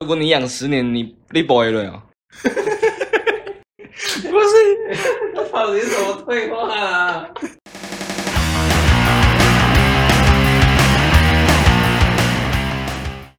如果你养十年，你你不会了啊？不是，这到底是什么退化啊？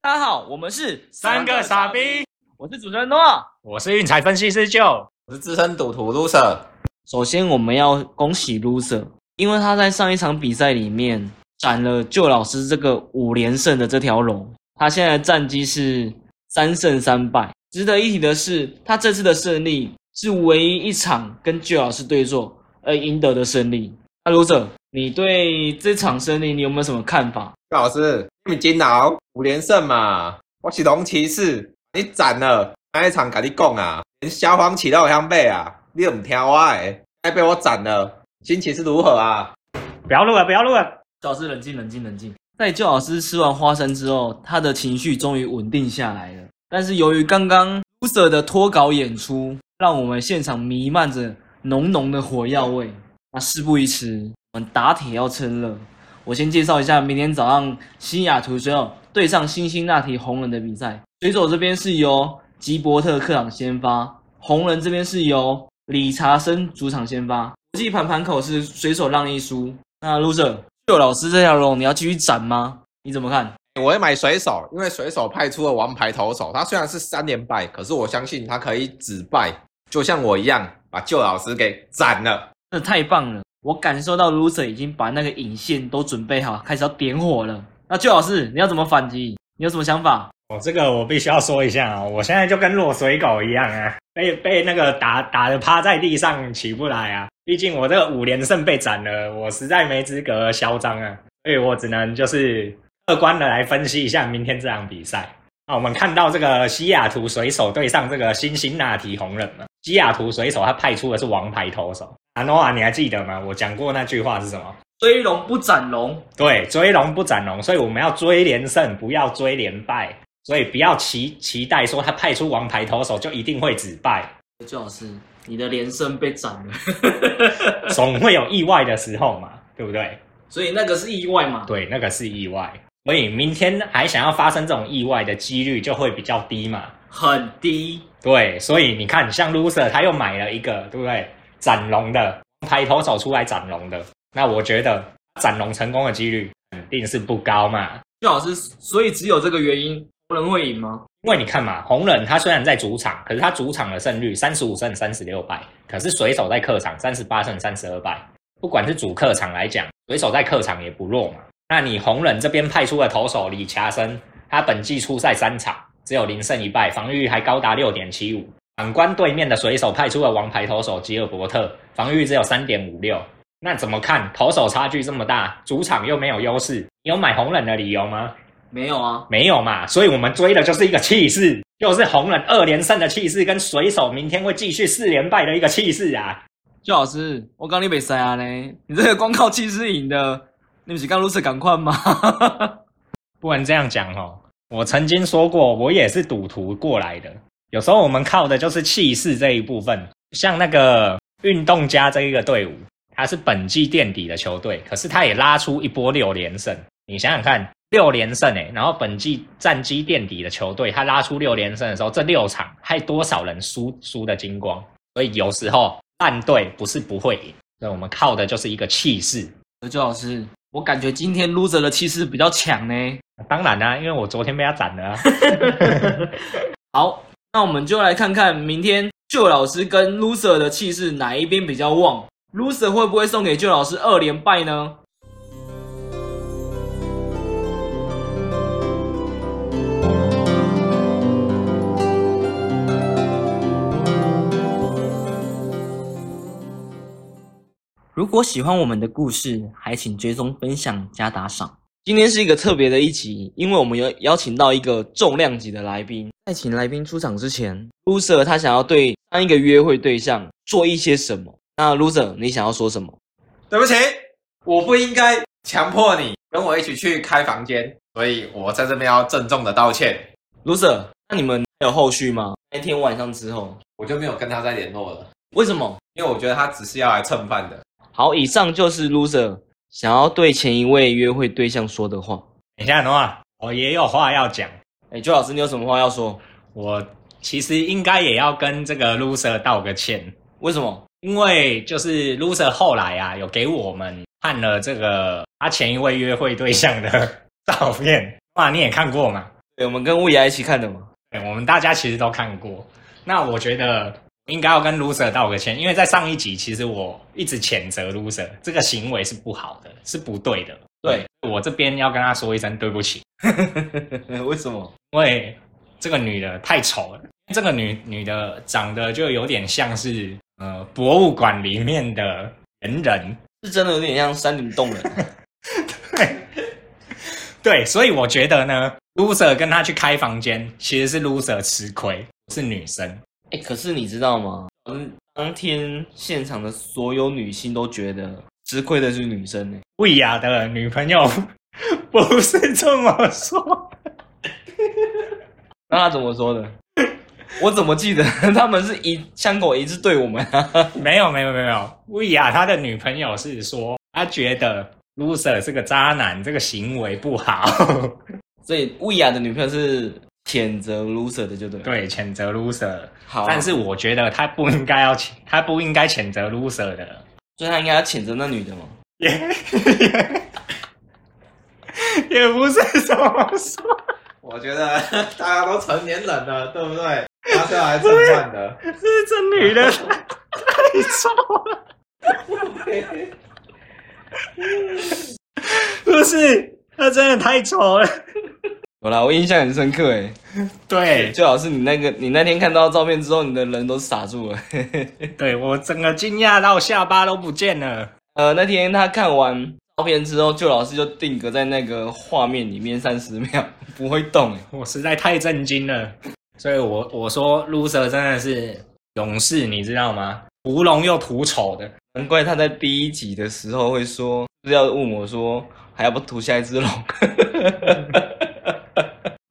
大家好，我们是三个傻逼，我是主持人诺。我是运彩分析师舅。我是资深赌徒 loser，首先，我们要恭喜 loser，因为他在上一场比赛里面斩了旧老师这个五连胜的这条龙。他现在的战绩是三胜三败。值得一提的是，他这次的胜利是唯一一场跟旧老师对坐而赢得的胜利。那 loser，你对这场胜利你有没有什么看法？老师，你们金老五连胜嘛？我是龙骑士，你斩了那一场，跟你讲啊，连消防旗都有相背啊，你都唔听我的，还被我斩了，心情是如何啊？不要录了，不要录了。老师冷静冷静冷静。在旧老师吃完花生之后，他的情绪终于稳定下来了。但是由于刚刚 loser 的脱稿演出，让我们现场弥漫着浓浓的火药味。那事不宜迟，我们打铁要趁热。我先介绍一下明天早上西雅图水手对上辛辛那提红人的比赛。水手这边是由吉伯特客场先发，红人这边是由理查森主场先发。国际盘盘口是水手让一输。那 loser 旧老师这条龙你要继续斩吗？你怎么看？我会买水手，因为水手派出了王牌投手，他虽然是三连败，可是我相信他可以止败，就像我一样，把旧老师给斩了。那太棒了！我感受到 loser 已经把那个引线都准备好，开始要点火了。那旧老师，你要怎么反击？你有什么想法？哦，这个我必须要说一下啊、我现在就跟落水狗一样啊，被被那个打打的趴在地上起不来啊。毕竟我这个五连胜被斩了，我实在没资格嚣张啊，所以我只能就是客观的来分析一下明天这场比赛。那我们看到这个西雅图水手对上这个辛辛那提红人嘛，西雅图水手他派出的是王牌投手。阿诺啊，你还记得吗？我讲过那句话是什么？追龙不斩龙，对，追龙不斩龙，所以我们要追连胜，不要追连败。所以不要期期待说他派出王牌投手就一定会止败，旧老师，你的连胜被斩了，总会有意外的时候嘛，对不对？所以那个是意外嘛？对，那个是意外，所以明天还想要发生这种意外的几率就会比较低嘛。很低。对，所以你看，像 loser 他又买了一个，对不对？斩龙的王牌投手出来斩龙的，那我觉得斩龙成功的几率肯定是不高嘛。旧老师，所以只有这个原因，不能会赢吗？因为你看嘛，红人他虽然在主场，可是他主场的胜率三十五胜三十六败，可是水手在客场三十八胜三十二败。不管是主客场来讲，水手在客场也不弱嘛。那你红人这边派出的投手李查森，他本季出赛三场，只有零胜一败，防御率还高达六点七五。反观对面的水手派出了王牌投手吉尔伯特，防御只有三点五六。那怎么看？投手差距这么大，主场又没有优势，你有买红人的理由吗？没有啊，没有嘛，所以我们追的就是一个气势，就是红人二连胜的气势，跟水手明天会继续四连败的一个气势啊！旧老师，我刚你被塞啊呢，你这个光靠气势赢的，你不是刚如此赶快吗？不能这样讲哦。我曾经说过，我也是赌徒过来的，有时候我们靠的就是气势这一部分。像那个运动家这一个队伍，他是本季垫底的球队，可是他也拉出一波六连胜。你想想看，六连胜诶，然后本季战绩垫底的球队，他拉出六连胜的时候，这六场还多少人输输的精光？所以有时候烂队不是不会赢，所以我们靠的就是一个气势。周老师，我感觉今天 loser 的气势比较强呢。当然啦、因为我昨天被他斩了啊。好，那我们就来看看明天旧老师跟 loser 的气势哪一边比较旺，loser 会不会送给旧老师二连败呢？如果喜欢我们的故事，还请追踪、分享、加打赏。今天是一个特别的一集，因为我们有邀请到一个重量级的来宾。在请来宾出场之前，loser 他想要对上一个约会对象做一些什么？那 loser 你想要说什么？对不起，我不应该强迫你跟我一起去开房间，所以我在这边要郑重的道歉。loser，那你们还有后续吗？那天晚上之后，我就没有跟他再联络了，为什么？因为我觉得他只是要来蹭饭的。好，以上就是 loser 想要对前一位约会对象说的话。等一下，诺啊，我也有话要讲。哎，周老师，你有什么话要说？我其实应该也要跟这个 loser 道个歉，为什么？因为就是 loser 后来啊，有给我们看了这个他前一位约会对象的 照片，哇，你也看过嘛？对，我们跟乌雅一起看的嘛。对，我们大家其实都看过。那我觉得应该要跟 loser 道个歉，因为在上一集其实我一直谴责 loser 这个行为是不好的，是不对的。对我这边要跟他说一声对不起，为什么？因为这个女的太丑了，这个女女的长得就有点像是呃博物馆里面的人人，是真的有点像山顶洞人。对，对，所以我觉得呢，loser 跟他去开房间，其实是 loser 吃亏，是女生。哎，可是你知道吗？嗯，当天现场的所有女性都觉得吃亏的是女生呢。魏雅的女朋友 不是这么说，那他怎么说的？我怎么记得 他们是一枪口一致对我们啊？没有没有没有，魏雅他的女朋友是说，他觉得 loser 是个渣男，这个行为不好，所以魏雅的女朋友是谴责 loser 的，就对。对，谴责 loser。好，但是我觉得他不应该要谴，他不应该谴责 loser 的，所以他应该要谴责那女的嘛？也 也不是这么说。我觉得 大家都成年人了，对不对？他是要来蹭饭的。是这女的太丑了，不是，她真的太丑了。有啦，我印象很深刻哎。对，最好是你那个，你那天看到照片之后，你的人都傻住了。对我整个惊讶到下巴都不见了。呃，那天他看完照片之后，就老师就定格在那个画面里面三十秒，不会动哎。我实在太震惊了，所以我我说 loser 真的是勇士，你知道吗？屠龙又屠丑的，难怪他在第一集的时候会说，就是要问我说，还要不屠下一只龙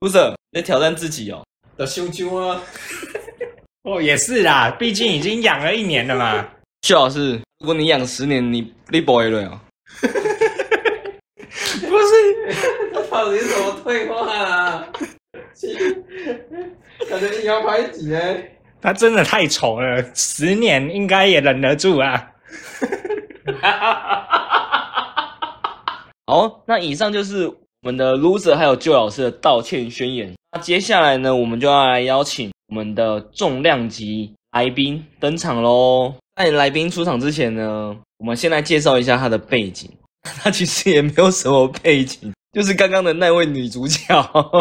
？loser 在挑战自己哦。的羞羞啊！哦，也是啦，毕竟已经养了一年了嘛。薛老师，如果你养十年，你你不会了哦。不是，这 到底是什么退化啊？感觉你要拍几呢？他真的太丑了，十年应该也忍得住啊。好，那以上就是我们的 loser 还有旧老师的道歉宣言。那接下来呢，我们就要来邀请我们的重量级来宾登场喽。在来宾出场之前呢，我们先来介绍一下他的背景。他其实也没有什么背景，就是刚刚的那位女主角。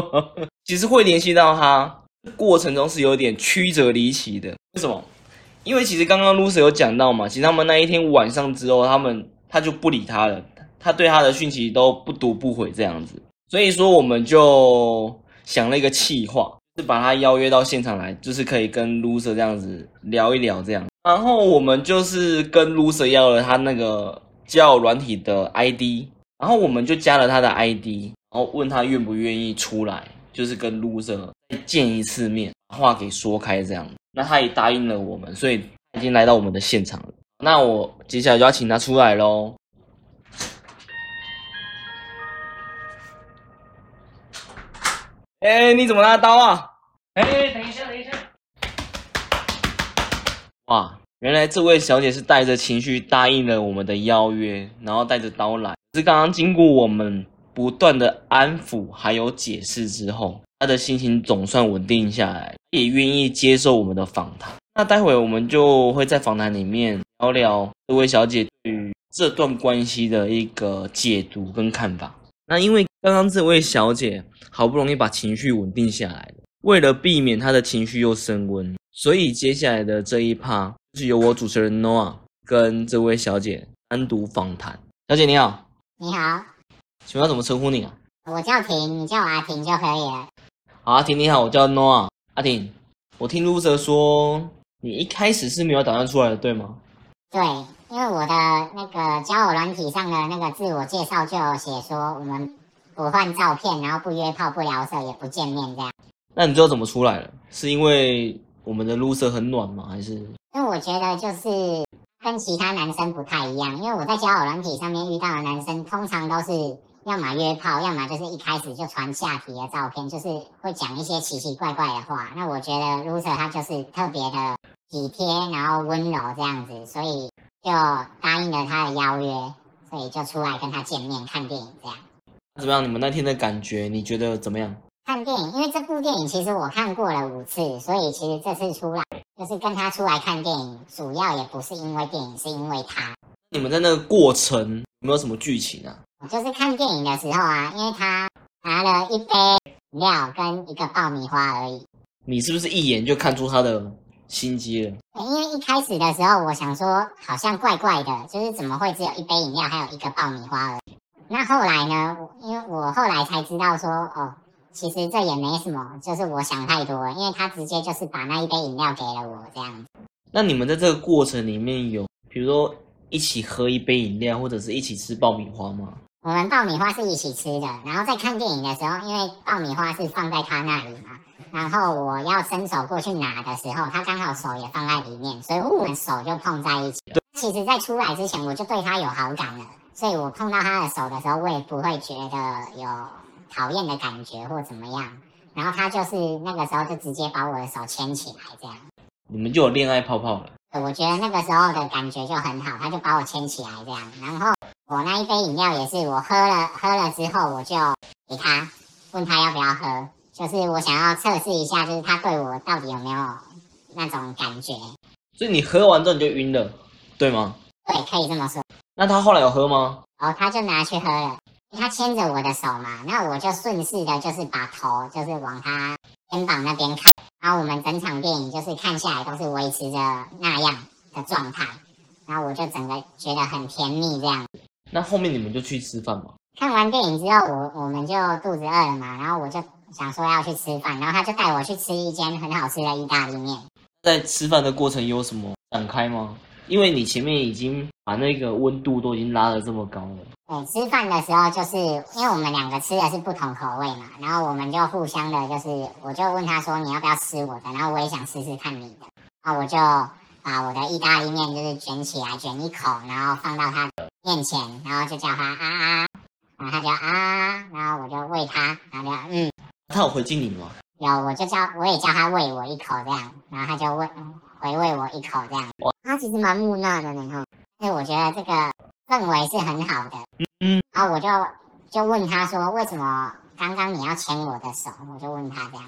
其实会联系到他过程中是有点曲折离奇的。为什么？因为其实刚刚 Loser 有讲到嘛，其实他们那一天晚上之后，他们他就不理他了，他对他的讯息都不读不回这样子。所以说，我们就想了一个气话，是把他邀约到现场来，就是可以跟 Loser 这样子聊一聊这样。然后我们就是跟 Loser 要了他那个。叫软体的 ID，然后我们就加了他的 ID，然后问他愿不愿意出来，就是跟 loser 再见一次面，把话给说开这样。那他也答应了我们，所以已经来到我们的现场了。那我接下来就要请他出来喽。哎，你怎么拿刀啊？哎，等一下，等一下。哇！原来这位小姐是带着情绪答应了我们的邀约，然后带着刀来。是刚刚经过我们不断的安抚还有解释之后，她的心情总算稳定下来，也愿意接受我们的访谈。那待会我们就会在访谈里面聊聊这位小姐对于这段关系的一个解读跟看法。那因为刚刚这位小姐好不容易把情绪稳定下来了，为了避免她的情绪又升温，所以接下来的这一趴。是由我主持人 Noah 跟这位小姐单独访谈。小姐你好，你好，请问要怎么称呼你啊？我叫婷，你叫我阿婷就可以了。好，阿婷你好，我叫 Noah。阿婷，我听 Loser 说你一开始是没有打算出来的，对吗？对，因为我的那个交友软体上的那个自我介绍就有写说，我们不换照片，然后不约炮，不聊色，也不见面这样。那你知道怎么出来了？是因为我们的 Loser 很暖吗？还是？因为我觉得就是跟其他男生不太一样，因为我在交友软体上面遇到的男生，通常都是要么约炮，要么就是一开始就传下体的照片，就是会讲一些奇奇怪怪的话。那我觉得 Loser 他就是特别的体贴，然后温柔这样子，所以就答应了他的邀约，所以就出来跟他见面看电影这样。怎么样？你们那天的感觉，你觉得怎么样？看电影，因为这部电影其实我看过了五次，所以其实这次出来就是跟他出来看电影，主要也不是因为电影，是因为他。你们在那个过程有没有什么剧情啊？就是看电影的时候啊，因为他拿了一杯饮料跟一个爆米花而已。你是不是一眼就看出他的心机了？因为一开始的时候，我想说好像怪怪的，就是怎么会只有一杯饮料，还有一个爆米花而已。那后来呢？因为我后来才知道说，哦。其实这也没什么，就是我想太多了，因为他直接就是把那一杯饮料给了我这样。那你们在这个过程里面有，比如说一起喝一杯饮料，或者是一起吃爆米花吗？我们爆米花是一起吃的，然后在看电影的时候，因为爆米花是放在他那里嘛，然后我要伸手过去拿的时候，他刚好手也放在里面，所以我们手就碰在一起。其实，在出来之前我就对他有好感了，所以我碰到他的手的时候，我也不会觉得有。讨厌的感觉或怎么样，然后他就是那个时候就直接把我的手牵起来，这样，你们就有恋爱泡泡了。我觉得那个时候的感觉就很好，他就把我牵起来这样，然后我那一杯饮料也是我喝了喝了之后，我就给他问他要不要喝，就是我想要测试一下，就是他对我到底有没有那种感觉。所以你喝完之后你就晕了，对吗？对，可以这么说。那他后来有喝吗？哦，他就拿去喝了。他牵着我的手嘛，那我就顺势的，就是把头就是往他肩膀那边看，然后我们整场电影就是看下来都是维持着那样的状态，然后我就整个觉得很甜蜜这样。那后面你们就去吃饭吗？看完电影之后，我我们就肚子饿了嘛，然后我就想说要去吃饭，然后他就带我去吃一间很好吃的意大利面。在吃饭的过程有什么展开吗？因为你前面已经把那个温度都已经拉得这么高了。对，吃饭的时候就是因为我们两个吃的是不同口味嘛，然后我们就互相的，就是我就问他说你要不要吃我的，然后我也想试试看你的，然后我就把我的意大利面就是卷起来卷一口，然后放到他面前，然后就叫他啊啊，然后他就啊，然后我就喂他，然后就嗯，他有回敬你吗？有，我就叫我也叫他喂我一口这样，然后他就喂。回喂我一口这样，他其实蛮木讷的呢哈，所以我觉得这个氛围是很好的。嗯，然后我就就问他说，为什么刚刚你要牵我的手？我就问他这样，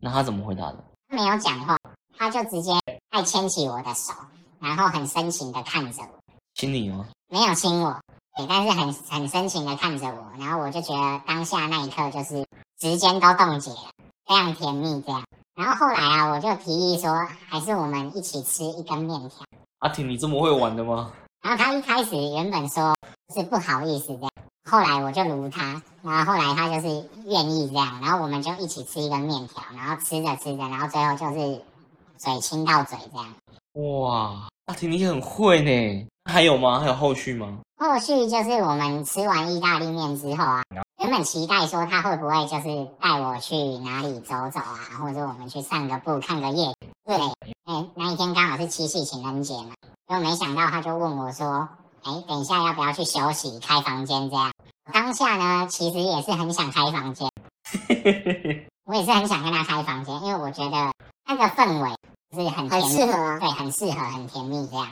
那他怎么回答的？他没有讲话，他就直接爱牵起我的手，然后很深情的看着我。亲你吗？没有亲我，对，但是很很深情的看着我，然后我就觉得当下那一刻就是时间都冻结了，非常甜蜜这样。然后后来啊，我就提议说，还是我们一起吃一根面条。阿婷，你这么会玩的吗？然后他一开始原本说是不好意思这样，后来我就如他，然后后来他就是愿意这样，然后我们就一起吃一根面条，然后吃着吃着，然后最后就是嘴亲到嘴这样。哇，阿婷你很会呢。还有吗？还有后续吗？后续就是我们吃完意大利面之后啊。原本期待说他会不会就是带我去哪里走走啊，或者我们去散个步、看个夜。对，哎，那一天刚好是七夕情人节嘛，就没想到他就问我说：“哎，等一下要不要去休息、开房间？”这样，当下呢其实也是很想开房间，我也是很想跟他开房间，因为我觉得那个氛围是很很适合，对，很适合，很甜蜜这样。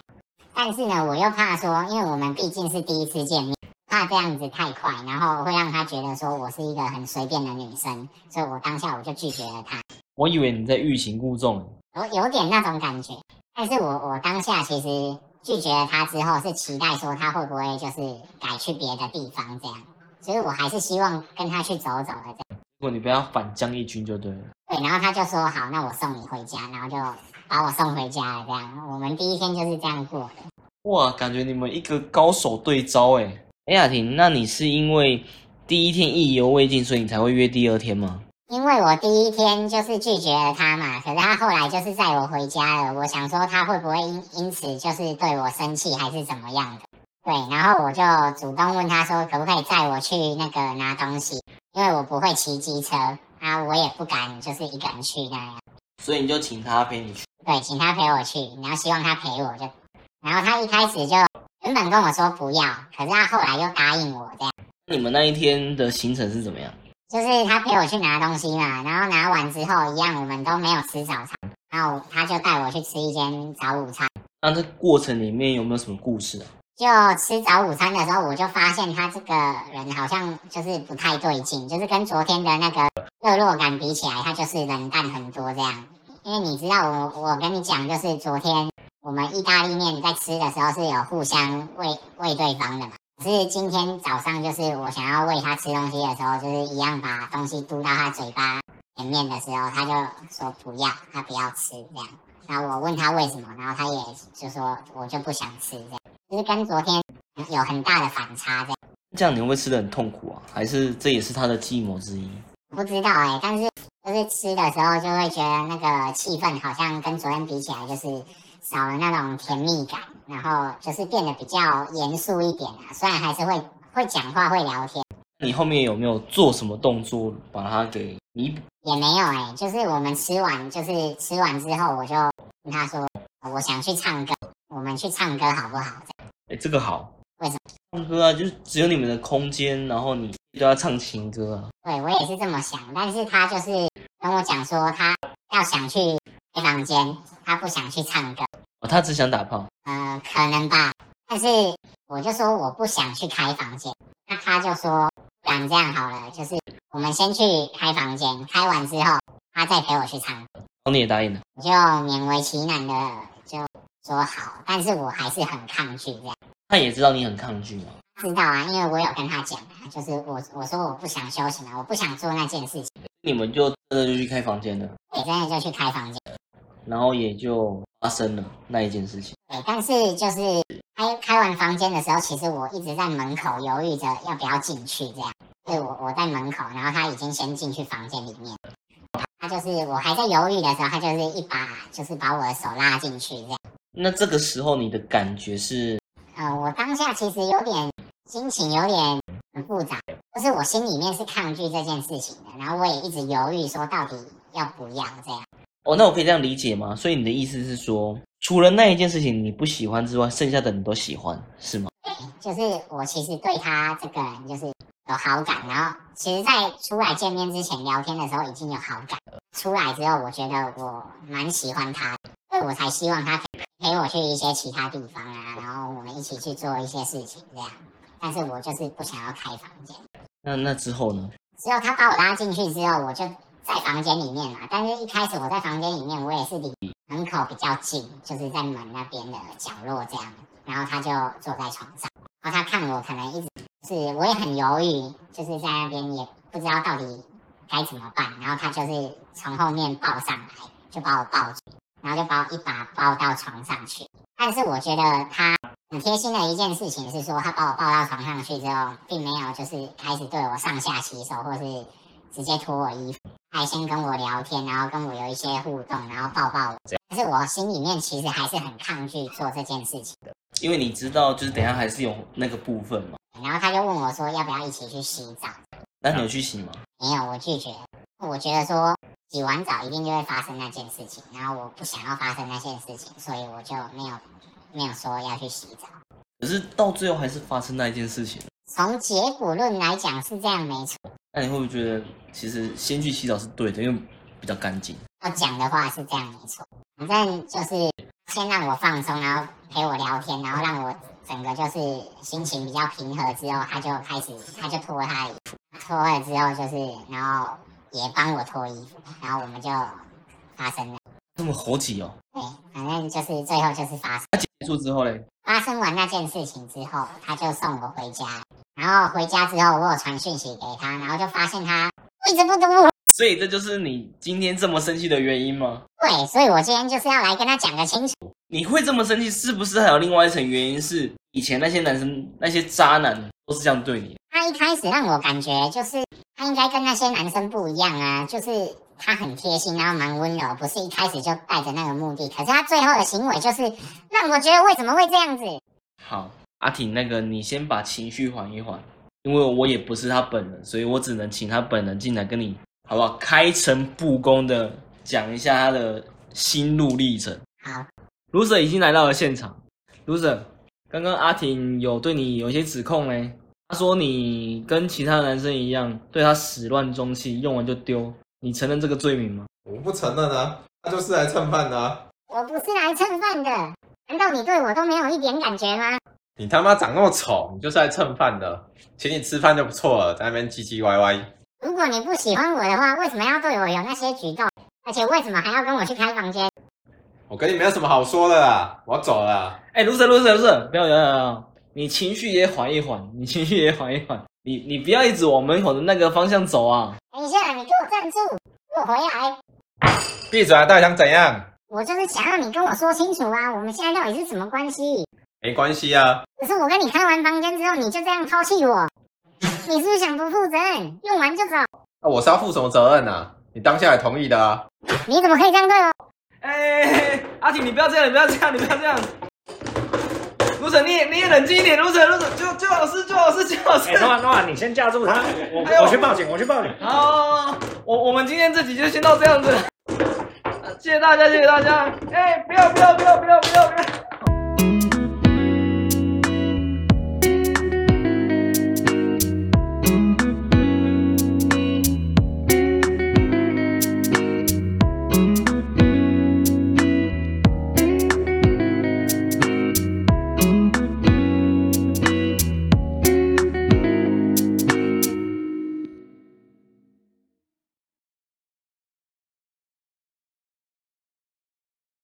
但是呢，我又怕说，因为我们毕竟是第一次见面。怕这样子太快，然后会让他觉得说我是一个很随便的女生，所以我当下我就拒绝了他。我以为你在欲擒故纵，我有点那种感觉。但是我我当下其实拒绝了他之后，是期待说他会不会就是改去别的地方这样。所以我还是希望跟他去走走的这样。如果你不要反将一军就对了。对，然后他就说好，那我送你回家，然后就把我送回家了这样。我们第一天就是这样过的。哇，感觉你们一个高手对招哎。哎，雅婷，那你是因为第一天意犹未尽，所以你才会约第二天吗？因为我第一天就是拒绝了他嘛，可是他后来就是载我回家了。我想说他会不会因因此就是对我生气，还是怎么样的？对，然后我就主动问他说，可不可以载我去那个拿东西？因为我不会骑机车啊，我也不敢就是一个人去那样。所以你就请他陪你去？对，请他陪我去，然后希望他陪我就，然后他一开始就。原本跟我说不要，可是他后来又答应我这样。你们那一天的行程是怎么样？就是他陪我去拿东西嘛，然后拿完之后一样，我们都没有吃早餐，然后他就带我去吃一间早午餐。那这过程里面有没有什么故事啊？就吃早午餐的时候，我就发现他这个人好像就是不太对劲，就是跟昨天的那个热络感比起来，他就是冷淡很多这样。因为你知道我，我跟你讲，就是昨天我们意大利面在吃的时候是有互相喂喂对方的嘛。可是今天早上就是我想要喂他吃东西的时候，就是一样把东西嘟到他嘴巴前面的时候，他就说不要，他不要吃这样。然后我问他为什么，然后他也就说我就不想吃这样。就是跟昨天有很大的反差，这样这样你会不会吃的很痛苦啊？还是这也是他的计谋之一？不知道哎、但是就是吃的时候就会觉得那个气氛好像跟昨天比起来，就是少了那种甜蜜感，然后就是变得比较严肃一点啊。虽然还是会会讲话会聊天，你后面有没有做什么动作把它给弥补？也没有哎、就是我们吃完就是吃完之后，我就跟他说我想去唱歌，我们去唱歌好不好？哎，这个好。为什么？唱歌啊，就是只有你们的空间，然后你都要唱情歌啊。对我也是这么想，但是他就是跟我讲说他要想去开房间，他不想去唱歌。哦，他只想打炮。呃，可能吧。但是我就说我不想去开房间，那他就说，不然这样好了，就是我们先去开房间，开完之后他再陪我去唱你也答应了。我就勉为其难的就说好，但是我还是很抗拒这样。他也知道你很抗拒嘛。知道啊，因为我有跟他讲啊，就是我我说我不想休息嘛，我不想做那件事情，你们就真的就去开房间了，也真的就去开房间。然后也就发生了那一件事情。对，但是就是开开完房间的时候，其实我一直在门口犹豫着要不要进去，这样。对我我在门口，然后他已经先进去房间里面，他就是我还在犹豫的时候，他就是一把就是把我的手拉进去，这样。那这个时候你的感觉是，呃，我当下其实有点心情有点很复杂，就是我心里面是抗拒这件事情的，然后我也一直犹豫说到底要不要这样。哦，那我可以这样理解吗？所以你的意思是说，除了那一件事情你不喜欢之外，剩下的你都喜欢，是吗？就是我其实对他这个人就是有好感，然后其实，在出来见面之前聊天的时候已经有好感，出来之后我觉得我蛮喜欢他，所以我才希望他陪我去一些其他地方啊，然后我们一起去做一些事情这样。但是我就是不想要开房间。那那之后呢？之后他把我拉进去之后，我就在房间里面嘛。但是一开始我在房间里面，我也是离门口比较近，就是在门那边的角落这样。然后他就坐在床上，然后他看我可能一直是，我也很犹豫，就是在那边也不知道到底该怎么办。然后他就是从后面抱上来，就把我抱住，然后就把我一把抱到床上去。但是我觉得他很贴心的一件事情是说，他把我抱到床上去之后，并没有就是开始对我上下其手，或是直接脱我衣服，还先跟我聊天，然后跟我有一些互动，然后抱抱我。但是我心里面其实还是很抗拒做这件事情的。因为你知道，就是等一下还是有那个部分嘛。然后他就问我说，要不要一起去洗澡？那你有去洗吗？没有，我拒绝。我觉得说洗完澡一定就会发生那件事情，然后我不想要发生那件事情，所以我就没有没有说要去洗澡。可是到最后还是发生那一件事情。从结果论来讲是这样没错，那你会不会觉得，其实先去洗澡是对的，因为比较干净？要讲的话是这样没错。反正就是先让我放松，然后陪我聊天，然后让我整个就是心情比较平和之后，他就开始他就脱他的衣服，脱了之后就是然后也帮我脱衣服，然后我们就发生了。这么猴急哦。对，反正就是最后就是发生。那结束之后嘞？发生完那件事情之后，他就送我回家。然后回家之后，我有传讯息给他，然后就发现他一直不读我。所以这就是你今天这么生气的原因吗？对，所以我今天就是要来跟他讲个清楚。你会这么生气，是不是还有另外一层原因是以前那些男生、那些渣男都是这样对你？他一开始让我感觉就是他应该跟那些男生不一样啊，就是他很贴心，然后蛮温柔，不是一开始就带着那个目的。可是他最后的行为就是让我觉得为什么会这样子？好，阿挺，那个你先把情绪缓一缓，因为我也不是他本人，所以我只能请他本人进来跟你，好不好？开诚布公的讲一下他的心路历程。好，卢 Sir 已经来到了现场，卢 Sir，刚刚阿挺有对你有一些指控嘞，他说你跟其他男生一样，对他始乱终弃，用完就丢，你承认这个罪名吗？我不承认啊，他就是来蹭饭的啊。我不是来蹭饭的，难道你对我都没有一点感觉吗？你他妈长那么丑，你就是来蹭饭的，请你吃饭就不错了，在那边唧唧歪歪。如果你不喜欢我的话，为什么要对我有那些举动？而且为什么还要跟我去开房间？我跟你没有什么好说的啦，我要走了啦。哎，卢 Sir，卢 Sir，卢 Sir，不要不要不要，你情绪也缓一缓，你情绪也缓一缓，你你不要一直往门口的那个方向走啊！等一下，你给我站住，给我回来！闭嘴啊！到底想怎样？我就是想让你跟我说清楚啊，我们现在到底是什么关系？没关系啊，可是我跟你开完房间之后，你就这样抛弃我，你是不是想不负责任？用完就走？那我是要负什么责任啊？你当下也同意的啊。你怎么可以这样对我？哎，阿锦，你不要这样，你不要这样，你不要这样。卢 Sir，你也你也冷静一点，卢 Sir，卢 Sir，就就老师，就老师，就老师哎，。诺瓦诺瓦，你先架住他，我我我去报警，我去报警。好，我我们今天这集就先到这样子，呃谢谢大家，谢谢大家。哎，不要不要不要不要不要不要。